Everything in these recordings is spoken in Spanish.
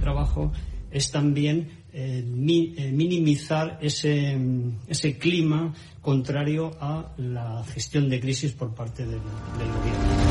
trabajo es también eh, eh, minimizar ese, ese, clima contrario a la gestión de crisis por parte del, gobierno.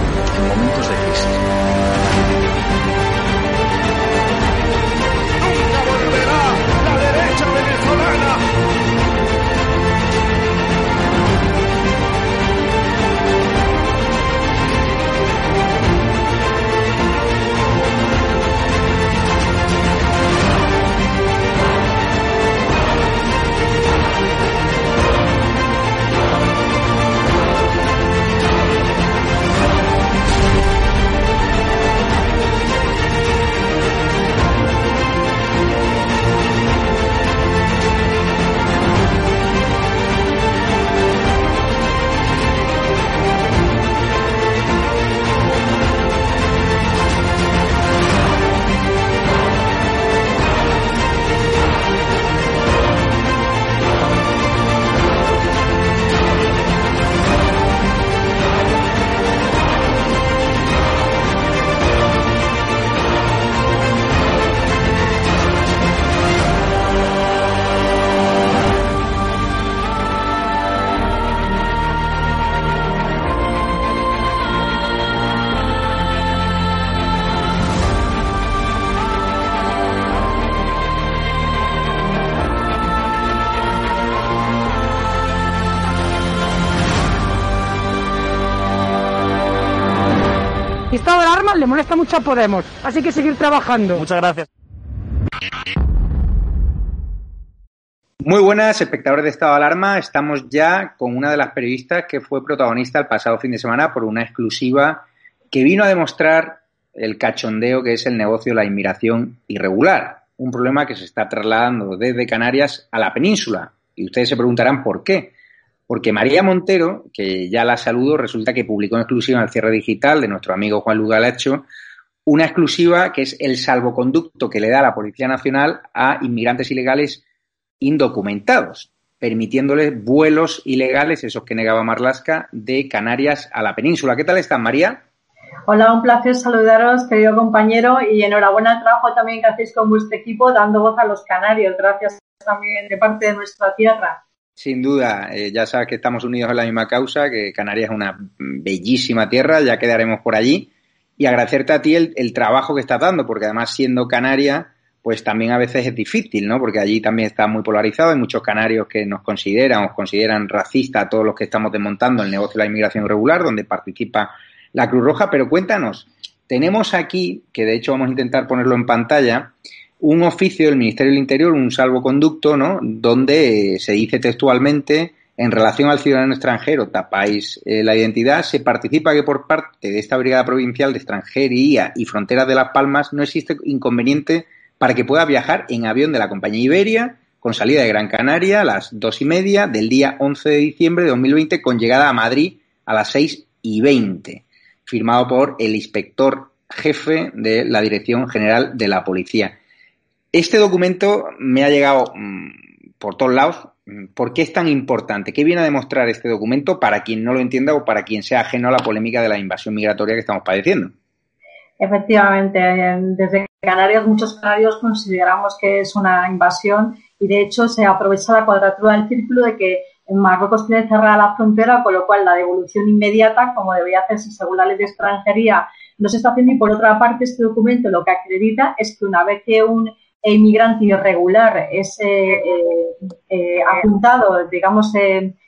momentos de crisis. Le molesta mucho a Podemos, así que seguir trabajando. Muchas gracias. Muy buenas, espectadores de Estado de Alarma. Estamos ya con una de las periodistas que fue protagonista el pasado fin de semana por una exclusiva que vino a demostrar el cachondeo que es el negocio de la inmigración irregular. Un problema que se está trasladando desde Canarias a la península. Y ustedes se preguntarán por qué. Porque María Montero, que ya la saludo, resulta que publicó en exclusiva en el cierre digital de nuestro amigo Juan Lugalacho una exclusiva que es el salvoconducto que le da la Policía Nacional a inmigrantes ilegales indocumentados, permitiéndoles vuelos ilegales, esos que negaba Marlasca, de Canarias a la península. ¿Qué tal están, María? Hola, un placer saludaros, querido compañero, y enhorabuena al trabajo también que hacéis con vuestro equipo dando voz a los canarios. Gracias también de parte de nuestra tierra. Sin duda, eh, ya sabes que estamos unidos en la misma causa, que Canarias es una bellísima tierra, ya quedaremos por allí. Y agradecerte a ti el, el trabajo que estás dando, porque además siendo Canaria, pues también a veces es difícil, ¿no? Porque allí también está muy polarizado, hay muchos canarios que nos consideran o consideran racistas a todos los que estamos desmontando el negocio de la inmigración irregular, donde participa la Cruz Roja, pero cuéntanos, tenemos aquí, que de hecho vamos a intentar ponerlo en pantalla, un oficio del Ministerio del Interior, un salvoconducto, ¿no? Donde se dice textualmente en relación al ciudadano extranjero, tapáis eh, la identidad, se participa que por parte de esta Brigada Provincial de Extranjería y Fronteras de Las Palmas no existe inconveniente para que pueda viajar en avión de la compañía Iberia con salida de Gran Canaria a las dos y media del día 11 de diciembre de 2020 con llegada a Madrid a las seis y veinte, firmado por el inspector jefe de la Dirección General de la Policía. Este documento me ha llegado mm, por todos lados. ¿Por qué es tan importante? ¿Qué viene a demostrar este documento para quien no lo entienda o para quien sea ajeno a la polémica de la invasión migratoria que estamos padeciendo? Efectivamente, desde Canarias muchos canarios consideramos que es una invasión y de hecho se aprovecha la cuadratura del círculo de que Marruecos tiene cerrada la frontera, con lo cual la devolución inmediata, como debería hacerse según la ley de extranjería, no se está haciendo y por otra parte este documento lo que acredita es que una vez que un inmigrante irregular es eh, eh, eh, apuntado, digamos,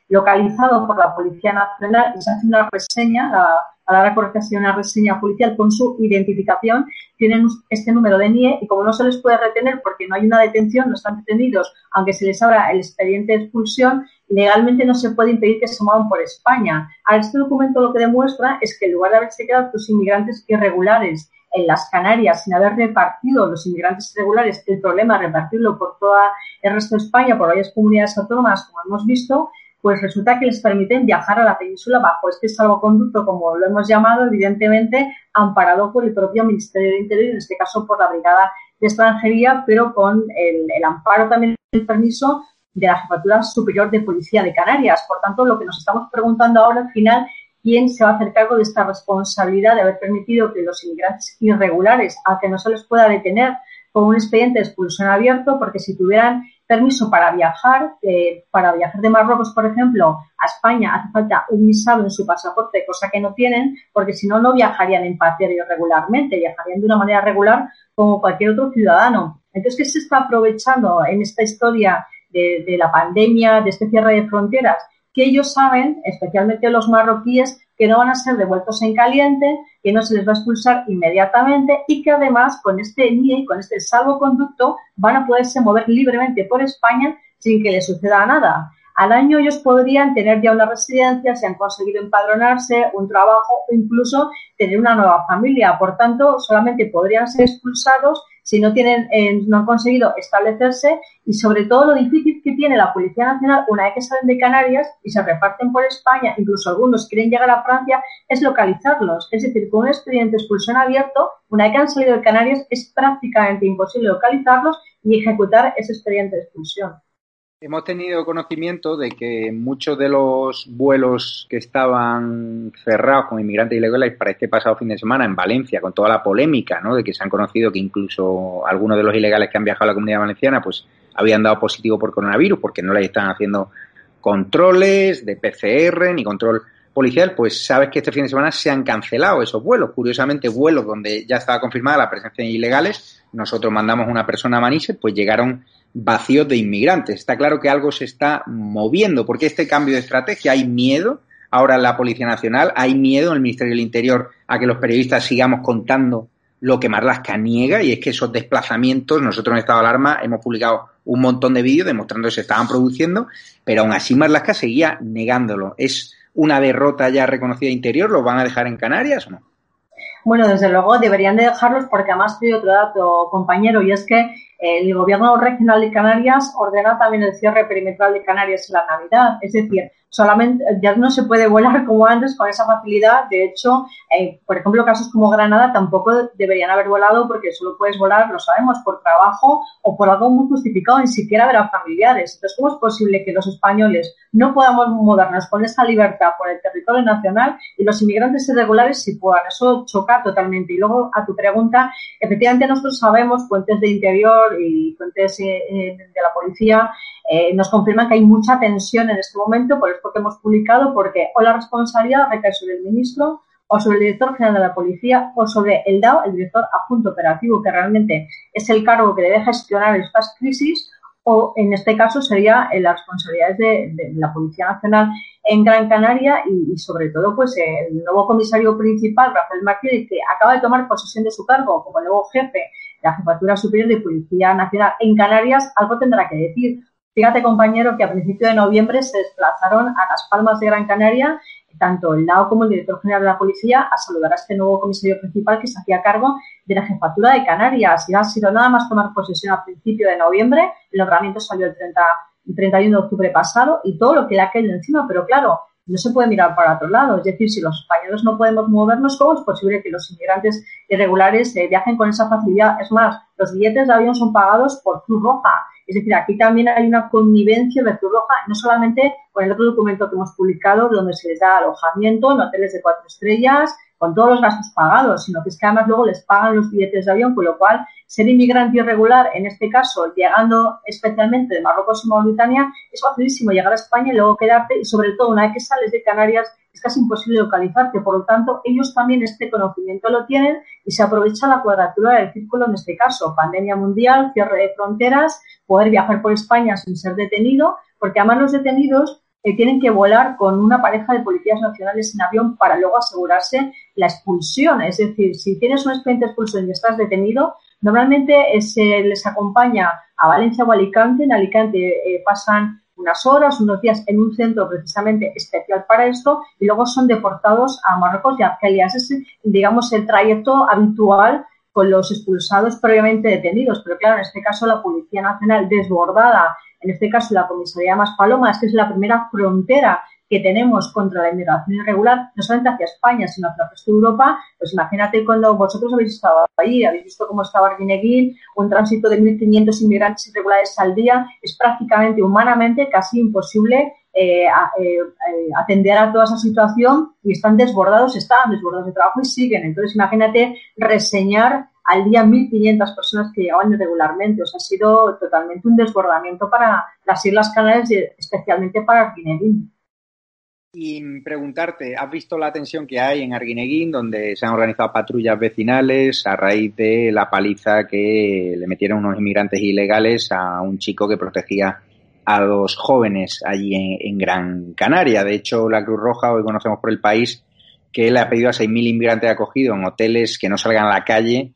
localizado por la Policía Nacional y se hace una reseña, la, a la hora que una reseña policial con su identificación, tienen este número de NIE y como no se les puede retener porque no hay una detención, no están detenidos, aunque se les abra el expediente de expulsión, legalmente no se puede impedir que se muevan por España. Ahora, este documento lo que demuestra es que en lugar de haberse quedado los inmigrantes irregulares en las Canarias sin haber repartido los inmigrantes irregulares, el problema es repartirlo por todo el resto de España, por varias comunidades autónomas, como hemos visto, pues resulta que les permiten viajar a la península bajo este salvoconducto, como lo hemos llamado, evidentemente amparado por el propio Ministerio de Interior, en este caso por la Brigada de Extranjería, pero con el, amparo también del permiso de la Jefatura Superior de Policía de Canarias. Por tanto, lo que nos estamos preguntando ahora al final, ¿quién se va a hacer cargo de esta responsabilidad de haber permitido que los inmigrantes irregulares, a que no se les pueda detener con un expediente de expulsión abierto, porque si tuvieran permiso para viajar, eh, para viajar de Marruecos, por ejemplo, a España hace falta un visado en su pasaporte, cosa que no tienen, porque si no, no viajarían en patria regularmente, viajarían de una manera regular como cualquier otro ciudadano. Entonces, ¿qué se está aprovechando en esta historia de, de la pandemia, de este cierre de fronteras? Que ellos saben, especialmente los marroquíes, que no van a ser devueltos en caliente, que no se les va a expulsar inmediatamente y que además con este NIE, con este salvoconducto, van a poderse mover libremente por España sin que les suceda nada. Al año ellos podrían tener ya una residencia, si han conseguido empadronarse, un trabajo o incluso tener una nueva familia. Por tanto, solamente podrían ser expulsados si no tienen, eh, no han conseguido establecerse y sobre todo lo difícil que tiene la Policía Nacional una vez que salen de Canarias y se reparten por España, incluso algunos quieren llegar a Francia, es localizarlos. Es decir, con un expediente de expulsión abierto, una vez que han salido de Canarias es prácticamente imposible localizarlos y ejecutar ese expediente de expulsión. Hemos tenido conocimiento de que muchos de los vuelos que estaban cerrados con inmigrantes ilegales para este pasado fin de semana en Valencia, con toda la polémica, ¿no? De que se han conocido que incluso algunos de los ilegales que han viajado a la comunidad valenciana, pues habían dado positivo por coronavirus porque no les están haciendo controles de PCR ni control policial, pues sabes que este fin de semana se han cancelado esos vuelos. Curiosamente, vuelos donde ya estaba confirmada la presencia de ilegales, nosotros mandamos una persona a Manises, pues llegaron vacíos de inmigrantes. Está claro que algo se está moviendo, porque este cambio de estrategia hay miedo ahora en la Policía Nacional, hay miedo en el Ministerio del Interior a que los periodistas sigamos contando lo que Marlaska niega, y es que esos desplazamientos, nosotros en estado de alarma hemos publicado un montón de vídeos demostrando que se estaban produciendo, pero aún así Marlaska seguía negándolo. ¿Es una derrota ya reconocida interior? ¿Lo van a dejar en Canarias o no? Bueno, desde luego deberían de dejarlos porque además hay otro dato, compañero, y es que el gobierno regional de Canarias ordena también el cierre perimetral de Canarias en la Navidad. Es decir, solamente ya no se puede volar como antes con esa facilidad. De hecho, eh, por ejemplo, casos como Granada tampoco deberían haber volado porque solo puedes volar, lo sabemos, por trabajo o por algo muy justificado, ni siquiera ver a familiares. Entonces, ¿cómo es posible que los españoles no podamos movernos con esa libertad por el territorio nacional y los inmigrantes irregulares sí puedan? Eso choca totalmente. Y luego, a tu pregunta, efectivamente nosotros sabemos, fuentes de interior y fuentes eh, eh, de la policía, eh, nos confirman que hay mucha tensión en este momento, por esto que hemos publicado, porque o la responsabilidad recae sobre el ministro, o sobre el director general de la policía, o sobre el DAO, el director adjunto operativo, que realmente es el cargo que debe gestionar estas crisis, o en este caso sería las responsabilidades de, la Policía Nacional en Gran Canaria y, sobre todo pues el nuevo comisario principal, Rafael Martínez, que acaba de tomar posesión de su cargo como nuevo jefe la Jefatura Superior de Policía Nacional en Canarias algo tendrá que decir. Fíjate, compañero, que a principios de noviembre se desplazaron a Las Palmas de Gran Canaria tanto el LAO como el director general de la policía a saludar a este nuevo comisario principal que se hacía cargo de la jefatura de Canarias. Y ha sido nada más tomar posesión a principio de noviembre. El nombramiento salió el, 30, el 31 de octubre pasado y todo lo que le ha caído encima. Pero claro, no se puede mirar para otro lado. Es decir, si los españoles no podemos movernos, ¿cómo es posible que los inmigrantes irregulares eh, viajen con esa facilidad? Es más, los billetes de avión son pagados por Cruz Roja. Es decir, aquí también hay una connivencia de Cruz Roja, no solamente con el otro documento que hemos publicado, donde se les da alojamiento en hoteles de cuatro estrellas, con todos los gastos pagados, sino que es que además luego les pagan los billetes de avión, con lo cual ser inmigrante irregular, en este caso, llegando especialmente de Marruecos y Mauritania, es facilísimo llegar a España y luego quedarte, y sobre todo una vez que sales de Canarias, es casi imposible localizarte. Por lo tanto, ellos también este conocimiento lo tienen y se aprovecha la cuadratura del círculo en este caso. Pandemia mundial, cierre de fronteras, poder viajar por España sin ser detenido, porque además los detenidos eh, tienen que volar con una pareja de policías nacionales en avión para luego asegurarse la expulsión. Es decir, si tienes un expediente de expulsión y estás detenido, normalmente se les acompaña a Valencia o Alicante. En Alicante eh, pasan unas horas, unos días en un centro precisamente especial para esto y luego son deportados a Marruecos y Argelia. Ese es, digamos, el trayecto habitual con los expulsados previamente detenidos. Pero claro, en este caso la Policía Nacional desbordada en este caso la comisaría Más Palomas, que es la primera frontera que tenemos contra la inmigración irregular, no solamente hacia España, sino hacia el resto de Europa, pues imagínate cuando vosotros habéis estado ahí, habéis visto cómo estaba Arguineguín, un tránsito de 1.500 inmigrantes irregulares al día, es prácticamente humanamente casi imposible eh, eh, eh, atender a toda esa situación y están desbordados, están desbordados de trabajo y siguen. Entonces, imagínate reseñar al día 1.500 personas que llegaban irregularmente. O sea, ha sido totalmente un desbordamiento para las Islas Canarias y especialmente para Arguineguín. Y preguntarte, ¿has visto la tensión que hay en Arguineguín, donde se han organizado patrullas vecinales a raíz de la paliza que le metieron unos inmigrantes ilegales a un chico que protegía a los jóvenes allí en, Gran Canaria? De hecho, la Cruz Roja, hoy conocemos por el país, que le ha pedido a 6.000 inmigrantes acogidos en hoteles que no salgan a la calle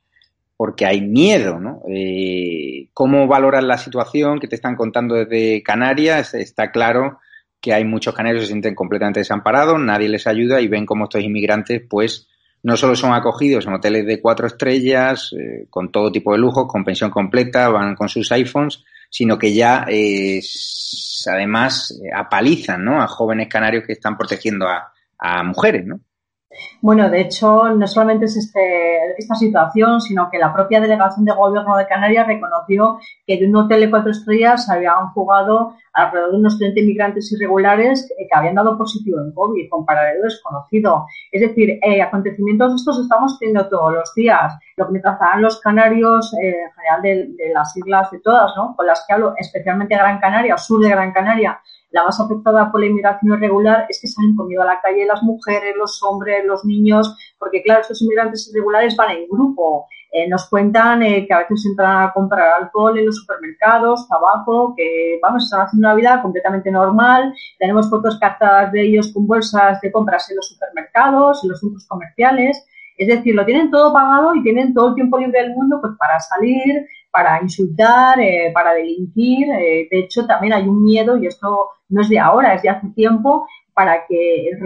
porque hay miedo, ¿no? Eh, ¿Cómo valoras la situación que te están contando desde Canarias? Está claro que hay muchos canarios que se sienten completamente desamparados, nadie les ayuda y ven cómo estos inmigrantes, pues, no solo son acogidos en hoteles de cuatro estrellas, eh, con todo tipo de lujos, con pensión completa, van con sus iPhones, sino que ya eh, además apalizan ¿no? a jóvenes canarios que están protegiendo a, a mujeres, ¿no? Bueno, de hecho, no solamente es este, esta situación, sino que la propia delegación de gobierno de Canarias reconoció que de un hotel de cuatro estrellas habían jugado alrededor de unos 30 inmigrantes irregulares que habían dado positivo en COVID, con paradero desconocido. Es decir, eh, acontecimientos estos estamos teniendo todos los días. Lo que me trazarán los canarios, eh, en general de, de, las islas de todas, ¿no? con las que hablo, especialmente Gran Canaria, sur de Gran Canaria, la más afectada por la inmigración irregular es que han comido a la calle las mujeres, los hombres, los niños, porque claro, estos inmigrantes irregulares van en grupo. Eh, nos cuentan eh, que a veces entran a comprar alcohol en los supermercados, tabaco, que vamos, están haciendo una vida completamente normal. Tenemos fotos captadas de ellos con bolsas de compras en los supermercados, en los centros comerciales. Es decir, lo tienen todo pagado y tienen todo el tiempo libre del mundo pues para salir, para insultar, eh, para delinquir. Eh, de hecho, también hay un miedo, y esto no es de ahora, es de hace tiempo, para que el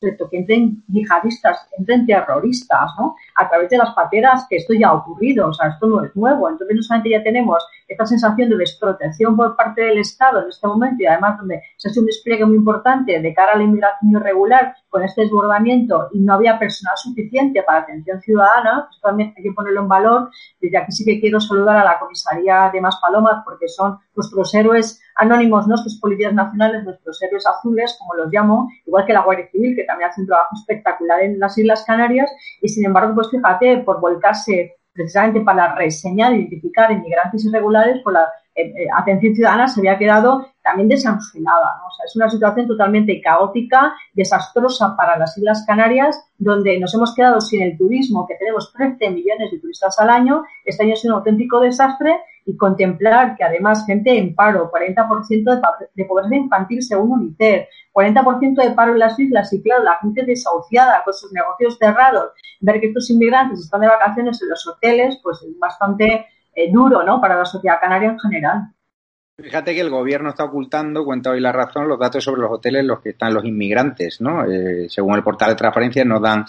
respecto que entren yihadistas, entren terroristas, ¿no? A través de las pateras, que esto ya ha ocurrido, o sea, esto no es nuevo. Entonces, no solamente ya tenemos esta sensación de desprotección por parte del Estado en este momento y además donde se hace un despliegue muy importante de cara a la inmigración irregular con este desbordamiento y no había personal suficiente para atención ciudadana, pues también hay que ponerlo en valor. Desde aquí sí que quiero saludar a la comisaría de Más Palomas porque son nuestros héroes anónimos, nuestros policías nacionales, nuestros héroes azules, como los llamo, igual que la Guardia Civil, que también hace un trabajo espectacular en las Islas Canarias. Y sin embargo, pues fíjate, por volcarse precisamente para reseñar e identificar inmigrantes irregulares, por la atención ciudadana se había quedado también desangelada. O sea, es una situación totalmente caótica, desastrosa para las Islas Canarias, donde nos hemos quedado sin el turismo, que tenemos 13 millones de turistas al año. Este año es un auténtico desastre y contemplar que además gente en paro, 40% de, pobreza infantil según UNICEF, 40% de paro en las islas y claro, la gente desahuciada con sus negocios cerrados, ver que estos inmigrantes están de vacaciones en los hoteles, pues es bastante eh, duro ¿no? para la sociedad canaria en general. Fíjate que el gobierno está ocultando, cuenta hoy la razón, los datos sobre los hoteles en los que están los inmigrantes, ¿no? Eh, según el portal de transparencia nos dan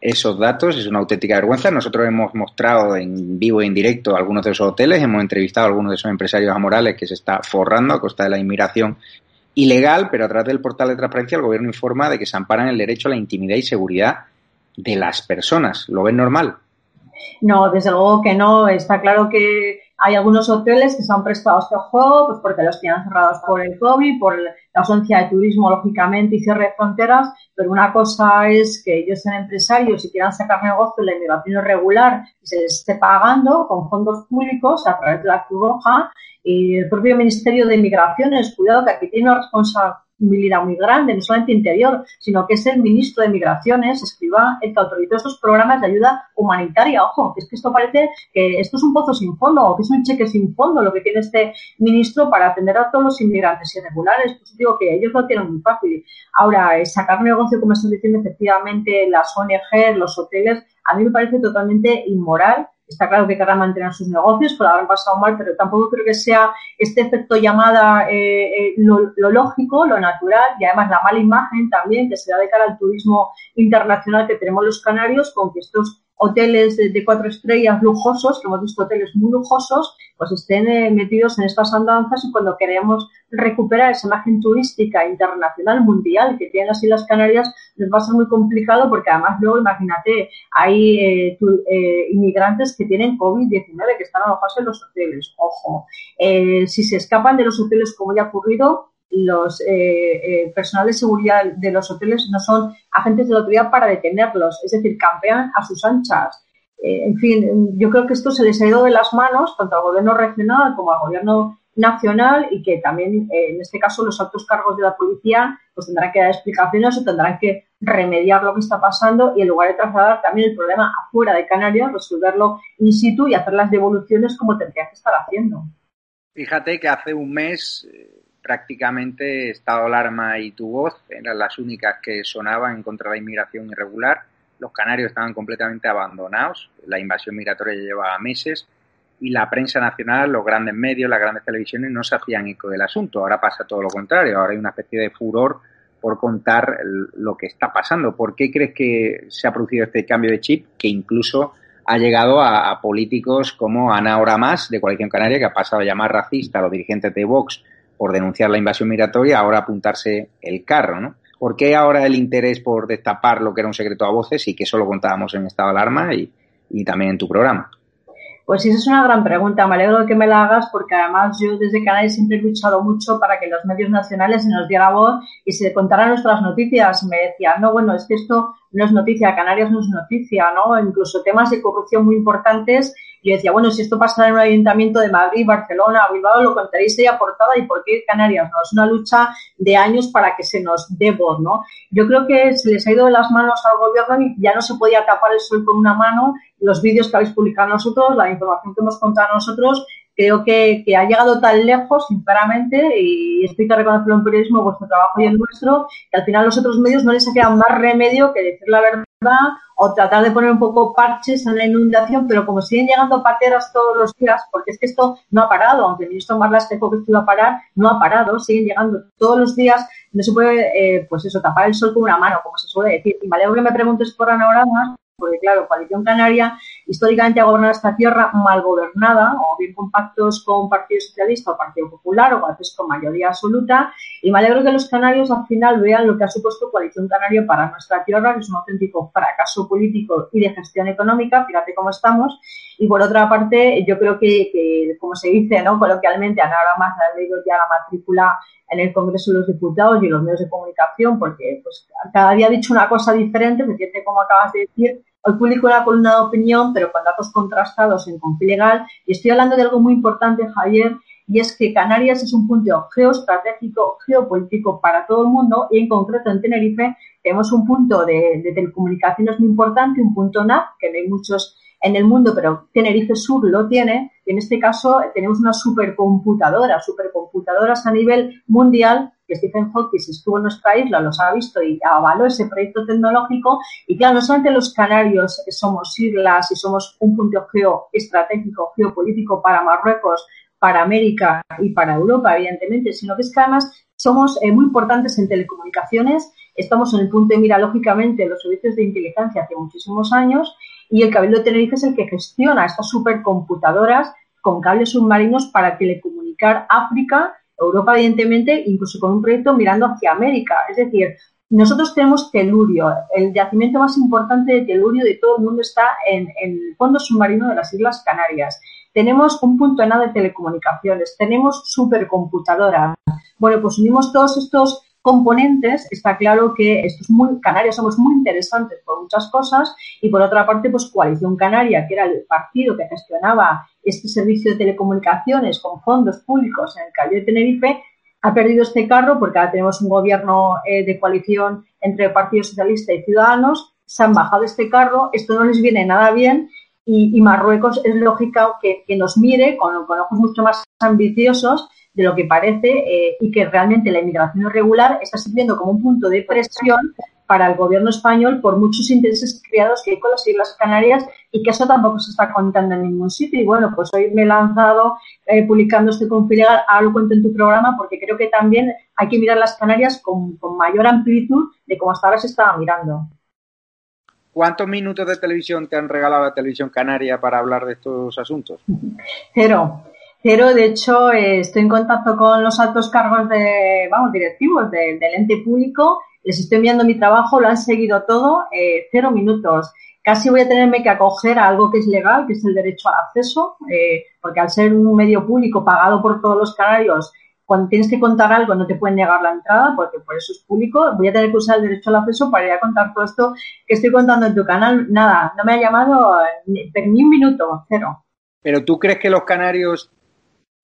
esos datos, es una auténtica vergüenza. Nosotros hemos mostrado en vivo e en directo algunos de esos hoteles, hemos entrevistado a algunos de esos empresarios amorales que se está forrando a costa de la inmigración ilegal, pero a través del portal de transparencia el gobierno informa de que se amparan el derecho a la intimidad y seguridad de las personas. ¿Lo ven normal? No, desde luego que no. Está claro que hay algunos hoteles que se han prestado este juego, pues porque los tienen cerrados por el COVID, por la ausencia de turismo, lógicamente, y cierre de fronteras, pero una cosa es que ellos sean empresarios y quieran sacar negocio en la inmigración irregular y se les esté pagando con fondos públicos a través de la Cruz Roja y el propio Ministerio de Migraciones, cuidado que aquí tiene una responsabilidad militar muy grande, no solamente interior, sino que es el ministro de Migraciones, escriba el que autorizó estos programas de ayuda humanitaria. Ojo, es que esto parece que esto es un pozo sin fondo, o que es un cheque sin fondo lo que tiene este ministro para atender a todos los inmigrantes irregulares. Pues digo que ellos lo tienen muy fácil. Ahora, eh, sacar negocio, como están diciendo efectivamente las ONG, los hoteles, a mí me parece totalmente inmoral Está claro que querrán mantener sus negocios, pero habrán pasado mal, pero tampoco creo que sea este efecto llamada eh, eh, lo, lógico, lo natural y además la mala imagen también que se da de cara al turismo internacional que tenemos los canarios con que estos hoteles de, cuatro estrellas lujosos, que hemos visto hoteles muy lujosos, pues estén eh, metidos en estas andanzas y cuando queremos recuperar esa imagen turística internacional, mundial que tienen las Islas Canarias, les va a ser muy complicado porque además luego, imagínate, hay eh, eh, inmigrantes que tienen COVID-19 que están alojados en los hoteles. Ojo, si se escapan de los hoteles como ya ha ocurrido, los eh, personal de seguridad de los hoteles no son agentes de la autoridad para detenerlos, es decir, campean a sus anchas. en fin, yo creo que esto se les ha ido de las manos tanto al gobierno regional como al gobierno nacional y que también, eh, en este caso, los altos cargos de la policía pues tendrán que dar explicaciones o tendrán que remediar lo que está pasando y en lugar de trasladar también el problema afuera de Canarias, resolverlo in situ y hacer las devoluciones como tendría que estar haciendo. Fíjate que hace un mes eh, prácticamente Estado Alarma y Tu Voz eran las únicas que sonaban en contra la inmigración irregular. Los canarios estaban completamente abandonados. La invasión migratoria llevaba meses y la prensa nacional, los grandes medios, las grandes televisiones no se hacían eco del asunto. Ahora pasa todo lo contrario, ahora hay una especie de furor por contar lo que está pasando. ¿Por qué crees que se ha producido este cambio de chip que incluso ha llegado a, políticos como Ana Oramas de Coalición Canaria, que ha pasado a llamar racista a los dirigentes de Vox por denunciar la invasión migratoria, ahora apuntarse el carro, ¿no? ¿Por qué ahora el interés por destapar lo que era un secreto a voces y que eso lo contábamos en estado de alarma y también en tu programa? Pues esa es una gran pregunta. Me alegro de que me la hagas porque además yo desde Canarias siempre he luchado mucho para que los medios nacionales se nos diera voz y se contaran nuestras noticias. Me decían, no, bueno, es que esto no es noticia, Canarias no es noticia, ¿no? Incluso temas de corrupción muy importantes. Yo decía, bueno, si esto pasa en un ayuntamiento de Madrid, Barcelona, Bilbao, lo contaréis ahí aportada y por qué Canarias, ¿no? Es una lucha de años para que se nos dé voz, ¿no? Yo creo que se les ha ido de las manos al gobierno y ya no se podía tapar el sol con una mano. Los vídeos que habéis publicado nosotros, la información que hemos contado nosotros, creo que, que, ha llegado tan lejos, sinceramente, y estoy que reconocerlo en periodismo, vuestro trabajo y el nuestro, que al final los otros medios no les queda más remedio que decir la verdad o tratar de poner un poco parches en la inundación, pero como siguen llegando pateras todos los días, porque es que esto no ha parado, aunque el ministro Marlas dijo que esto iba a parar, no ha parado, siguen llegando todos los días, no se puede, eh, pues eso, tapar el sol con una mano, como se suele decir. Y me alegro que me preguntes por anoramas, porque claro, Coalición Canaria históricamente ha gobernado esta tierra mal gobernada, o bien con pactos con Partido Socialista o Partido Popular, o a veces con mayoría absoluta, y me alegro que los canarios al final vean lo que ha supuesto Coalición Canaria para nuestra tierra, que es un auténtico fracaso político y de gestión económica, fíjate cómo estamos, y por otra parte, yo creo que, como se dice ¿no? coloquialmente, ahora más ha leído ya la matrícula en el Congreso de los Diputados y en los medios de comunicación, porque pues cada día ha dicho una cosa diferente, fíjate como acabas de decir, Hoy publico una columna de opinión, pero con datos contrastados en config legal. Y estoy hablando de algo muy importante, Javier, y es que Canarias es un punto geoestratégico, geopolítico para todo el mundo y en concreto en Tenerife tenemos un punto de, telecomunicaciones muy importante, un punto NAP, que no hay muchos en el mundo, pero Tenerife Sur lo tiene, y en este caso tenemos una supercomputadora, supercomputadoras a nivel mundial, que Stephen Hawking estuvo en nuestra isla, los ha visto y avaló ese proyecto tecnológico, y claro, no solamente los canarios somos islas y somos un punto geoestratégico, geopolítico para Marruecos, para América y para Europa, evidentemente, sino que es que además somos eh, muy importantes en telecomunicaciones. Estamos en el punto de mira, lógicamente, los servicios de inteligencia hace muchísimos años y el Cabildo de Tenerife es el que gestiona estas supercomputadoras con cables submarinos para telecomunicar África, Europa, evidentemente, incluso con un proyecto mirando hacia América. Es decir, nosotros tenemos telurio. El yacimiento más importante de telurio de todo el mundo está en, el fondo submarino de las Islas Canarias. Tenemos un punto de nada de telecomunicaciones. Tenemos supercomputadoras. Bueno, pues unimos todos estos componentes, está claro que estos muy, Canarias somos muy interesantes por muchas cosas y por otra parte, pues Coalición Canaria, que era el partido que gestionaba este servicio de telecomunicaciones con fondos públicos en el Calle de Tenerife, ha perdido este carro porque ahora tenemos un gobierno eh, de coalición entre Partido Socialista y Ciudadanos, se han bajado este carro, esto no les viene nada bien y, Marruecos es lógico que, nos mire con, con ojos mucho más ambiciosos de lo que parece eh, y que realmente la inmigración irregular está sirviendo como un punto de presión para el gobierno español por muchos intereses creados que hay con las Islas Canarias y que eso tampoco se está contando en ningún sitio. Y bueno, pues hoy me he lanzado eh, publicando este config ahora lo cuento en tu programa porque creo que también hay que mirar las Canarias con, con mayor amplitud de como hasta ahora se estaba mirando. ¿Cuántos minutos de televisión te han regalado la televisión canaria para hablar de estos asuntos? Cero. Pero, de hecho, eh, estoy en contacto con los altos cargos de, vamos, directivos del ente público, les estoy enviando mi trabajo, lo han seguido todo, eh, cero minutos. Casi voy a tenerme que acoger a algo que es legal, que es el derecho al acceso, eh, porque al ser un medio público pagado por todos los canarios, cuando tienes que contar algo no te pueden negar la entrada, porque por eso es público. Voy a tener que usar el derecho al acceso para ir a contar todo esto que estoy contando en tu canal. Nada, no me ha llamado ni, ni un minuto, cero. Pero tú crees que los canarios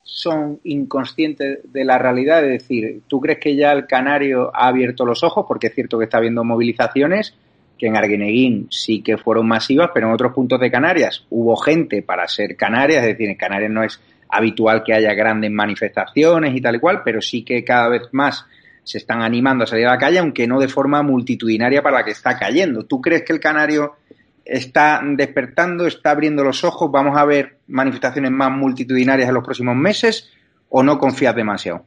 son inconscientes de la realidad? Es decir, ¿tú crees que ya el canario ha abierto los ojos? Porque es cierto que está habiendo movilizaciones, que en Arguineguín sí que fueron masivas, pero en otros puntos de Canarias hubo gente para ser Canarias, es decir, en Canarias no es habitual que haya grandes manifestaciones y tal y cual, pero sí que cada vez más se están animando a salir a la calle, aunque no de forma multitudinaria para la que está cayendo. ¿Tú crees que el canario está despertando, está abriendo los ojos, vamos a ver manifestaciones más multitudinarias en los próximos meses o no confías demasiado?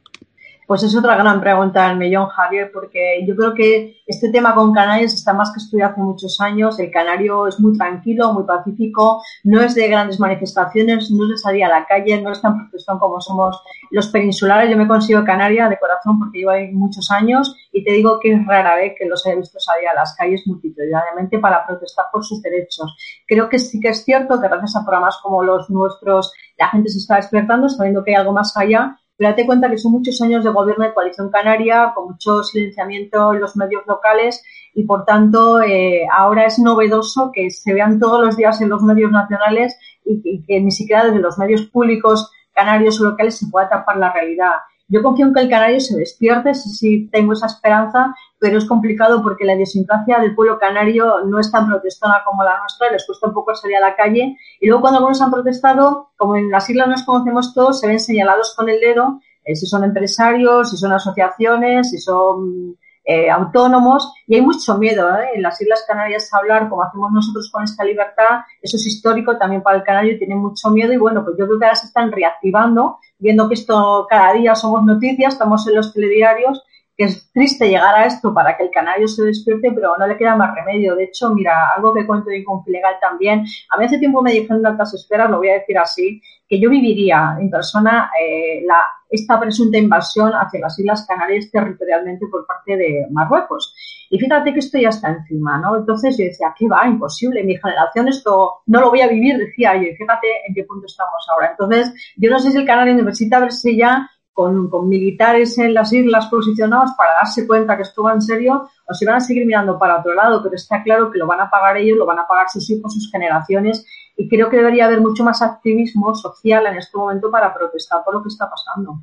Pues es otra gran pregunta del millón, Javier, porque yo creo que este tema con Canarias está más que estudiado hace muchos años. El canario es muy tranquilo, muy pacífico, no es de grandes manifestaciones, no es de salir a la calle, no es tan protestón como somos los peninsulares. Yo me consigo canaria de corazón porque llevo ahí muchos años y te digo que es rara vez que los haya visto salir a las calles multitudinariamente para protestar por sus derechos. Creo que sí que es cierto que gracias a programas como los nuestros la gente se está despertando, sabiendo que hay algo más allá pero date cuenta que son muchos años de gobierno de coalición canaria, con mucho silenciamiento en los medios locales y, por tanto, eh, ahora es novedoso que se vean todos los días en los medios nacionales y, que ni siquiera desde los medios públicos canarios o locales se pueda tapar la realidad. Yo confío en que el canario se despierte, sí, sí tengo esa esperanza, pero es complicado porque la idiosincrasia del pueblo canario no es tan protestona como la nuestra, les cuesta un poco salir a la calle. Y luego cuando algunos han protestado, como en las islas nos conocemos todos, se ven señalados con el dedo, eh, si son empresarios, si son asociaciones, si son eh, autónomos, y hay mucho miedo ¿eh? en las Islas Canarias a hablar como hacemos nosotros con esta libertad, eso es histórico también para el canario y tiene mucho miedo y bueno, pues yo creo que ahora se están reactivando, viendo que esto cada día somos noticias, estamos en los telediarios que es triste llegar a esto para que el canario se despierte, pero no le queda más remedio. De hecho, mira, algo que cuento de Confilegal también, a mí hace tiempo me dijeron de altas esferas, lo voy a decir así, que yo viviría en persona eh, la, esta presunta invasión hacia las Islas Canarias territorialmente por parte de Marruecos. Y fíjate que esto ya está encima, ¿no? Entonces yo decía, ¿qué va? Imposible, mi generación esto no lo voy a vivir, decía yo, fíjate en qué punto estamos ahora. Entonces, yo no sé si el canario necesita verse ya con, con, militares en las islas posicionados para darse cuenta que esto va en serio o si van a seguir mirando para otro lado, pero está claro que lo van a pagar ellos, lo van a pagar sus hijos, sus generaciones y creo que debería haber mucho más activismo social en este momento para protestar por lo que está pasando.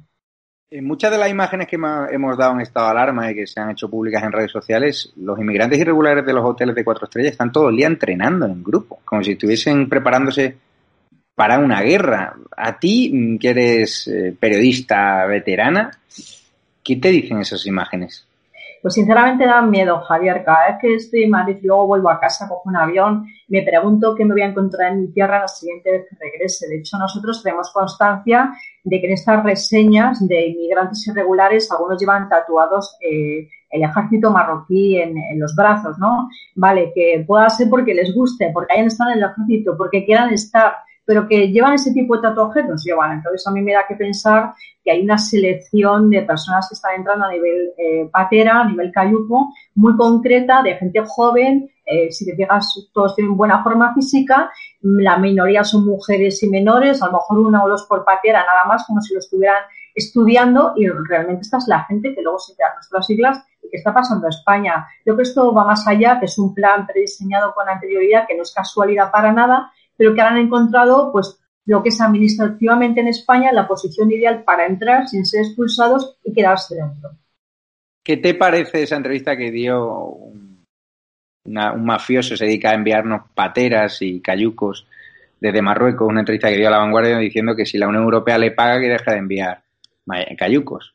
En muchas de las imágenes que hemos dado en estado de alarma y que se han hecho públicas en redes sociales, los inmigrantes irregulares de los hoteles de cuatro estrellas están todo el día entrenando en grupo, como si estuviesen preparándose para una guerra. A ti, que eres eh, periodista veterana, ¿qué te dicen esas imágenes? Pues sinceramente dan miedo, Javier. Cada vez que estoy en Madrid y luego vuelvo a casa, cojo un avión, me pregunto qué me voy a encontrar en mi tierra la siguiente vez que regrese. De hecho, nosotros tenemos constancia de que en estas reseñas de inmigrantes irregulares, algunos llevan tatuados eh, el ejército marroquí en, en, los brazos, ¿no? Vale, que pueda ser porque les guste, porque hayan estado en el ejército, porque quieran estar pero que llevan ese tipo de tatuajes, los llevan. Entonces a mí me da que pensar que hay una selección de personas que están entrando a nivel eh, patera, a nivel cayuco, muy concreta, de gente joven. Eh, si te fijas, todos tienen buena forma física, la mayoría son mujeres y menores, a lo mejor una o dos por patera, nada más, como si lo estuvieran estudiando y realmente esta es la gente que luego se queda nuestras siglas y que está pasando a España. Creo que esto va más allá, que es un plan prediseñado con anterioridad, que no es casualidad para nada pero que han encontrado pues lo que es administrativamente en España la posición ideal para entrar sin ser expulsados y quedarse dentro. ¿Qué te parece esa entrevista que dio un, un mafioso, se dedica a enviarnos pateras y cayucos desde Marruecos, una entrevista que dio a la vanguardia diciendo que si la Unión Europea le paga que deja de enviar cayucos?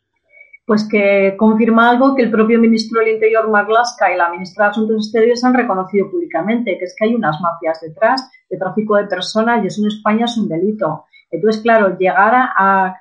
pues que confirma algo que el propio ministro del Interior, Marlaska, y la ministra de Asuntos Exteriores han reconocido públicamente, que es que hay unas mafias detrás de tráfico de personas y eso en España es un delito. Entonces, claro, llegar a,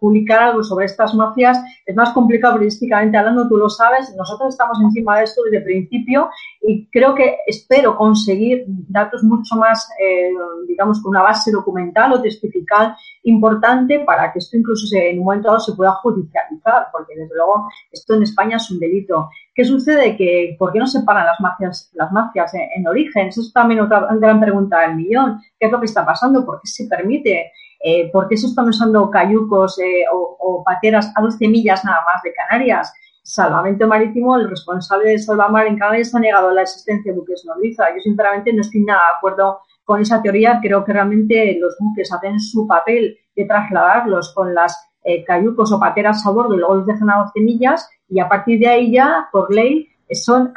publicar algo sobre estas mafias es más complicado periodísticamente hablando, tú lo sabes, nosotros estamos encima de esto desde el principio y creo que espero conseguir datos mucho más, eh, digamos, con una base documental o testifical importante para que esto incluso en un momento dado se pueda judicializar, porque desde luego esto en España es un delito. ¿Qué sucede? Que, ¿Por qué no se paran las mafias, las mafias en, origen? Esa es también otra gran pregunta del millón. ¿Qué es lo que está pasando? ¿Por qué se permite? Eh, ¿Por qué se están usando cayucos eh, o, pateras a 12 millas nada más de Canarias? Salvamento Marítimo, el responsable de Salvamar en Canarias ha negado la existencia de buques nodriza. Yo sinceramente no estoy nada de acuerdo con esa teoría. Creo que realmente los buques hacen su papel de trasladarlos con las eh, cayucos o pateras a bordo y luego los dejan a 12 millas y a partir de ahí ya, por ley, son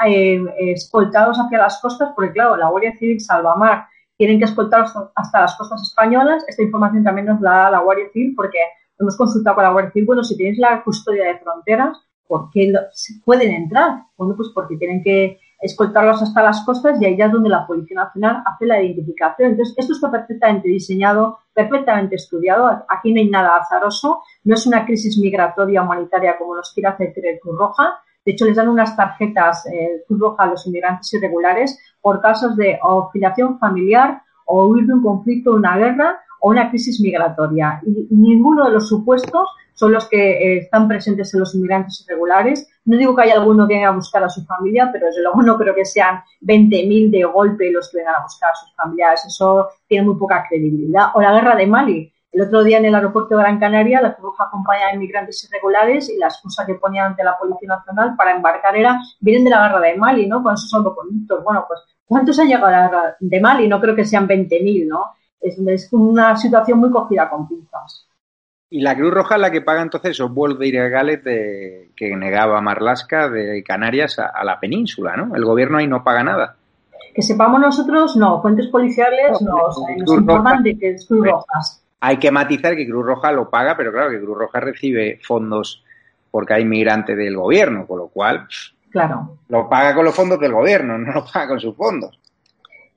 escoltados hacia las costas porque, claro, la Guardia Civil Salvamar tienen que escoltar hasta las costas españolas. Esta información también nos la da la Guardia Civil porque hemos consultado con la Guardia Civil, bueno, si tienes la custodia de fronteras, ¿por qué pueden entrar? Bueno, pues porque tienen que escoltarlos hasta las costas y ahí es donde la Policía Nacional hace la identificación. Entonces, esto está perfectamente diseñado, perfectamente estudiado. Aquí no hay nada azaroso. No es una crisis migratoria humanitaria como nos quiere hacer creer Cruz Roja. De hecho, les dan unas tarjetas eh, Cruz Roja a los inmigrantes irregulares por casos de o filiación familiar o huir de un conflicto, una guerra o una crisis migratoria. Y ninguno de los supuestos son los que eh, están presentes en los inmigrantes irregulares. No digo que haya alguno que venga a buscar a su familia, pero desde luego no creo que sean 20.000 de golpe los que vengan a buscar a sus familiares. Eso tiene muy poca credibilidad. O la guerra de Mali. El otro día en el aeropuerto de Gran Canaria, la Cruz acompaña a inmigrantes irregulares y la excusa que ponían ante la Policía Nacional para embarcar era, vienen de la guerra de Mali, ¿no? Con esos salvoconductos. Bueno, pues, ¿cuántos han llegado a la guerra de Mali? No creo que sean 20.000, ¿no? Es, es una situación muy cogida con pinzas. Y la Cruz Roja es la que paga entonces esos vuelos de ilegales de, que negaba Marlasca de Canarias a, la península, ¿no? El gobierno ahí no paga nada. Que sepamos nosotros, no. Fuentes policiales nos, informan de que es Cruz Roja. Hay que matizar que Cruz Roja lo paga, pero claro que Cruz Roja recibe fondos porque hay inmigrantes del gobierno, con lo cual claro. lo paga con los fondos del gobierno, no lo paga con sus fondos.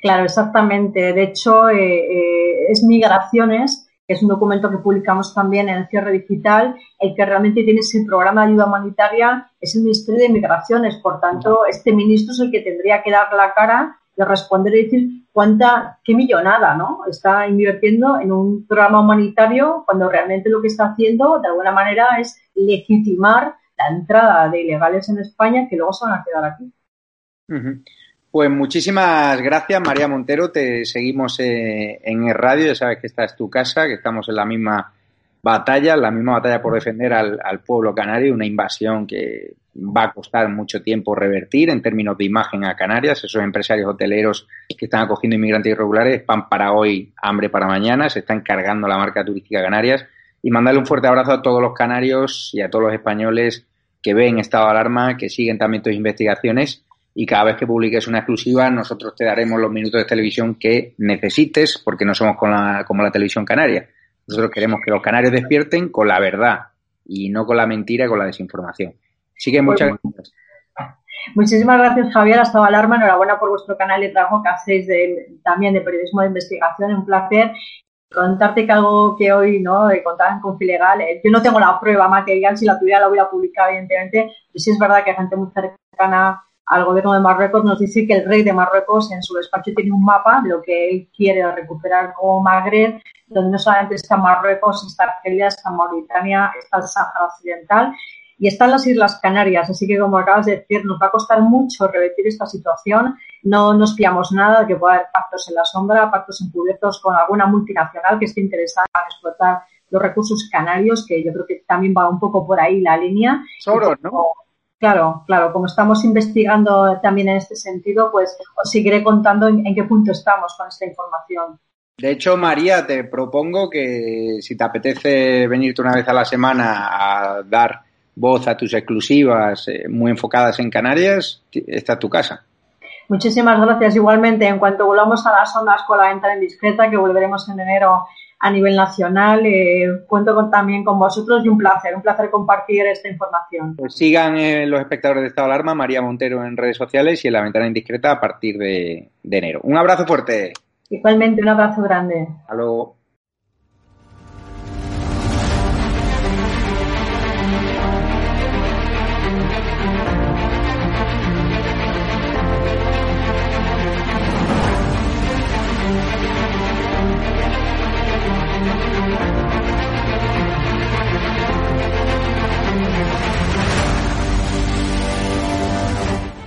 Claro, exactamente. De hecho, eh, eh, es Migraciones, que es un documento que publicamos también en el cierre digital, el que realmente tiene ese programa de ayuda humanitaria es el Ministerio de Migraciones. Por tanto, este ministro es el que tendría que dar la cara de responder y decir cuánta, qué millonada, ¿no? Está invirtiendo en un programa humanitario cuando realmente lo que está haciendo, de alguna manera, es legitimar la entrada de ilegales en España que luego se van a quedar aquí. Pues muchísimas gracias, María Montero. Te seguimos eh, en el radio. Ya sabes que esta es tu casa, que estamos en la misma batalla, la misma batalla por defender al, al, pueblo canario, una invasión que va a costar mucho tiempo revertir en términos de imagen a Canarias. Esos empresarios hoteleros que están acogiendo inmigrantes irregulares, pan para hoy, hambre para mañana, se están cargando la marca turística Canarias. Y mandarle un fuerte abrazo a todos los canarios y a todos los españoles que ven estado de alarma, que siguen también tus investigaciones y cada vez que publiques una exclusiva nosotros te daremos los minutos de televisión que necesites porque no somos como la, como la televisión canaria. Nosotros queremos que los canarios despierten con la verdad y no con la mentira y con la desinformación. Así que muchas gracias. Muchísimas gracias, Javier. Hasta alarma. Enhorabuena por vuestro canal de trabajo que hacéis de, también de periodismo de investigación. Un placer contarte que algo que hoy no contaban con Filegal. Eh, yo no tengo la prueba material, si la tuviera la hubiera publicado, evidentemente. Pero sí es verdad que hay gente muy cercana al gobierno de Marruecos nos dice que el rey de Marruecos en su despacho tiene un mapa de lo que él quiere recuperar como Magreb, donde no solamente está Marruecos, está Argelia, está Mauritania, está el Sáhara Occidental y están las Islas Canarias. Así que, como acabas de decir, nos va a costar mucho revertir esta situación. No nos fiamos nada de que pueda haber pactos en la sombra, pactos encubiertos con alguna multinacional que esté interesada en explotar los recursos canarios, que yo creo que también va un poco por ahí la línea. Soros, ¿no? Claro, claro, como estamos investigando también en este sentido, pues os seguiré contando en, qué punto estamos con esta información. De hecho, María, te propongo que si te apetece venirte una vez a la semana a dar voz a tus exclusivas eh, muy enfocadas en Canarias, está tu casa. Muchísimas gracias. Igualmente, en cuanto volvamos a las ondas con la venta indiscreta, que volveremos en enero a nivel nacional. Eh, cuento con, también con vosotros y un placer, un placer compartir esta información. Pues sigan eh, los espectadores de Estado de Alarma, María Montero en redes sociales y en la ventana indiscreta a partir de, de enero. Un abrazo fuerte. Igualmente, un abrazo grande. Hasta luego.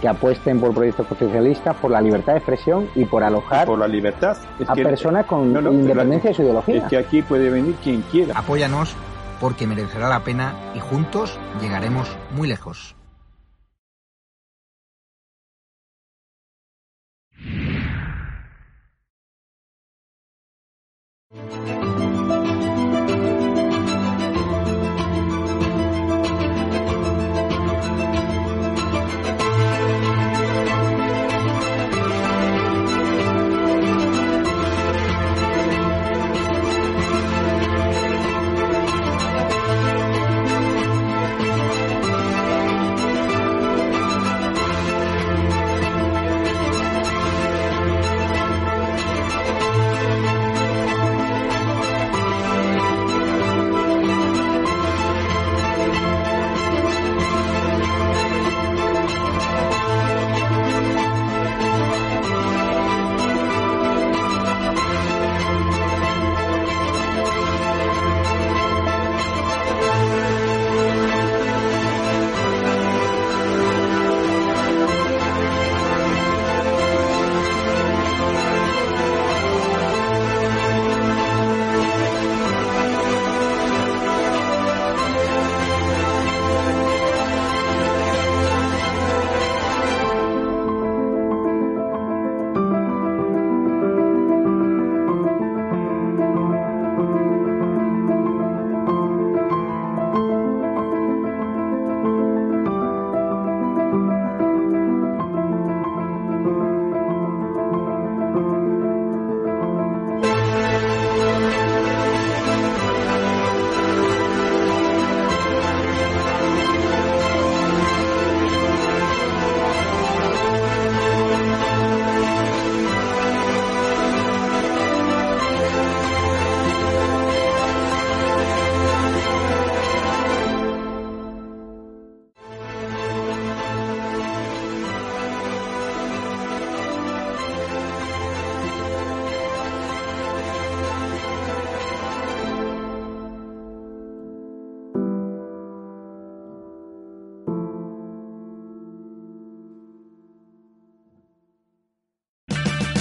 que apuesten por proyectos socialistas, por la libertad de expresión y por alojar por la libertad. a personas con independencia de su ideología. Es que aquí puede venir quien quiera. Apóyanos porque merecerá la pena y juntos llegaremos muy lejos.